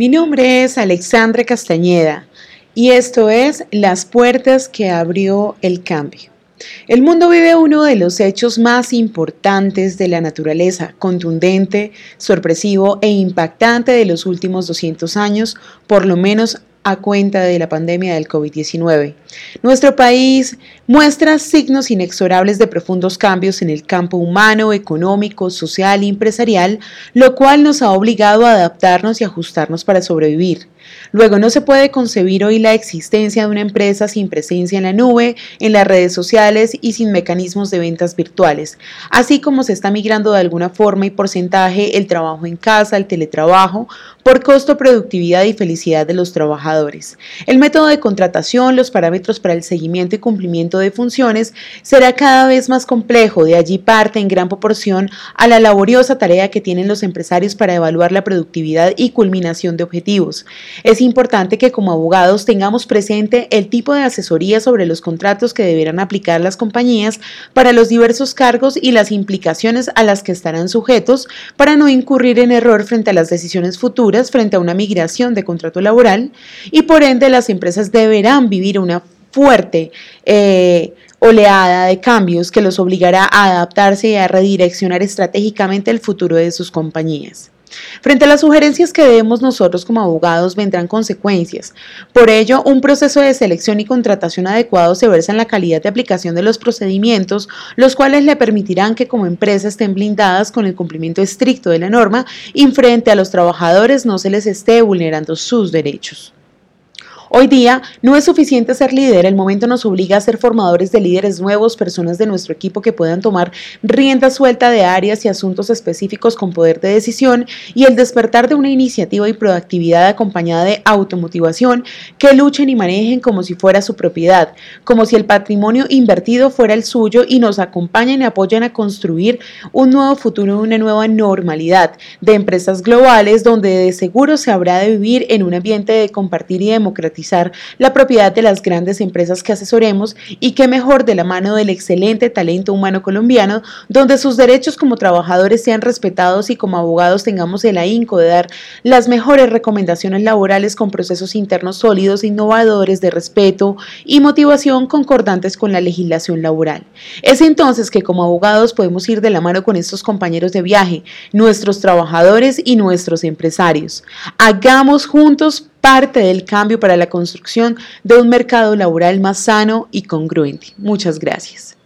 Mi nombre es Alexandra Castañeda y esto es Las puertas que abrió el cambio. El mundo vive uno de los hechos más importantes de la naturaleza, contundente, sorpresivo e impactante de los últimos 200 años, por lo menos a cuenta de la pandemia del COVID-19. Nuestro país muestra signos inexorables de profundos cambios en el campo humano, económico, social y empresarial, lo cual nos ha obligado a adaptarnos y ajustarnos para sobrevivir. Luego, no se puede concebir hoy la existencia de una empresa sin presencia en la nube, en las redes sociales y sin mecanismos de ventas virtuales, así como se está migrando de alguna forma y porcentaje el trabajo en casa, el teletrabajo, por costo, productividad y felicidad de los trabajadores. El método de contratación, los parámetros para el seguimiento y cumplimiento de funciones será cada vez más complejo, de allí parte en gran proporción a la laboriosa tarea que tienen los empresarios para evaluar la productividad y culminación de objetivos. Es importante que como abogados tengamos presente el tipo de asesoría sobre los contratos que deberán aplicar las compañías para los diversos cargos y las implicaciones a las que estarán sujetos para no incurrir en error frente a las decisiones futuras frente a una migración de contrato laboral y por ende las empresas deberán vivir una fuerte eh, oleada de cambios que los obligará a adaptarse y a redireccionar estratégicamente el futuro de sus compañías. Frente a las sugerencias que debemos nosotros como abogados vendrán consecuencias. Por ello, un proceso de selección y contratación adecuado se versa en la calidad de aplicación de los procedimientos, los cuales le permitirán que como empresa estén blindadas con el cumplimiento estricto de la norma y frente a los trabajadores no se les esté vulnerando sus derechos. Hoy día no es suficiente ser líder, el momento nos obliga a ser formadores de líderes nuevos, personas de nuestro equipo que puedan tomar rienda suelta de áreas y asuntos específicos con poder de decisión y el despertar de una iniciativa y proactividad acompañada de automotivación que luchen y manejen como si fuera su propiedad, como si el patrimonio invertido fuera el suyo y nos acompañen y apoyen a construir un nuevo futuro, una nueva normalidad de empresas globales donde de seguro se habrá de vivir en un ambiente de compartir y la propiedad de las grandes empresas que asesoremos y qué mejor de la mano del excelente talento humano colombiano, donde sus derechos como trabajadores sean respetados y como abogados tengamos el ahínco de dar las mejores recomendaciones laborales con procesos internos sólidos, innovadores, de respeto y motivación concordantes con la legislación laboral. Es entonces que como abogados podemos ir de la mano con estos compañeros de viaje, nuestros trabajadores y nuestros empresarios. Hagamos juntos parte del cambio para la construcción de un mercado laboral más sano y congruente. Muchas gracias.